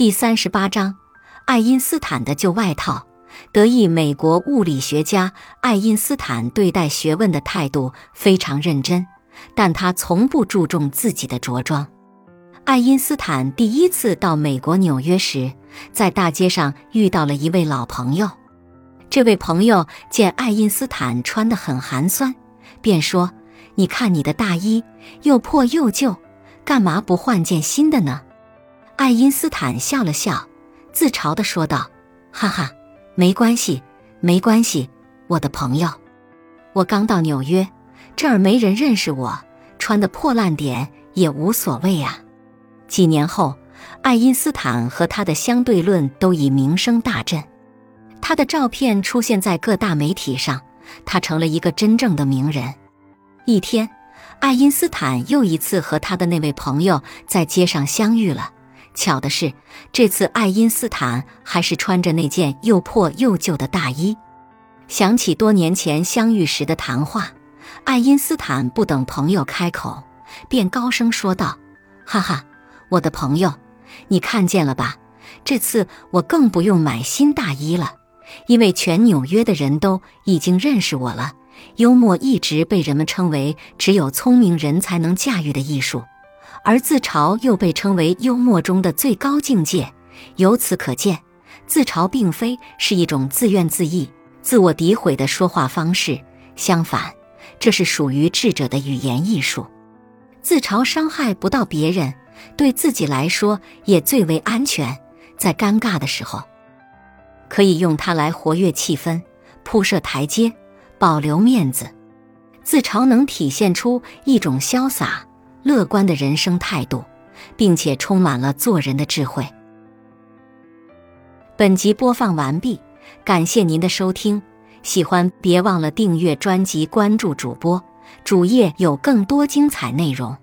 第三十八章，爱因斯坦的旧外套。得意美国物理学家爱因斯坦对待学问的态度非常认真，但他从不注重自己的着装。爱因斯坦第一次到美国纽约时，在大街上遇到了一位老朋友。这位朋友见爱因斯坦穿得很寒酸，便说：“你看你的大衣又破又旧，干嘛不换件新的呢？”爱因斯坦笑了笑，自嘲地说道：“哈哈。”没关系，没关系，我的朋友，我刚到纽约，这儿没人认识我，穿的破烂点也无所谓呀。几年后，爱因斯坦和他的相对论都已名声大振，他的照片出现在各大媒体上，他成了一个真正的名人。一天，爱因斯坦又一次和他的那位朋友在街上相遇了。巧的是，这次爱因斯坦还是穿着那件又破又旧的大衣。想起多年前相遇时的谈话，爱因斯坦不等朋友开口，便高声说道：“哈哈，我的朋友，你看见了吧？这次我更不用买新大衣了，因为全纽约的人都已经认识我了。幽默一直被人们称为只有聪明人才能驾驭的艺术。”而自嘲又被称为幽默中的最高境界，由此可见，自嘲并非是一种自怨自艾、自我诋毁的说话方式，相反，这是属于智者的语言艺术。自嘲伤害不到别人，对自己来说也最为安全。在尴尬的时候，可以用它来活跃气氛、铺设台阶、保留面子。自嘲能体现出一种潇洒。乐观的人生态度，并且充满了做人的智慧。本集播放完毕，感谢您的收听。喜欢别忘了订阅专辑、关注主播，主页有更多精彩内容。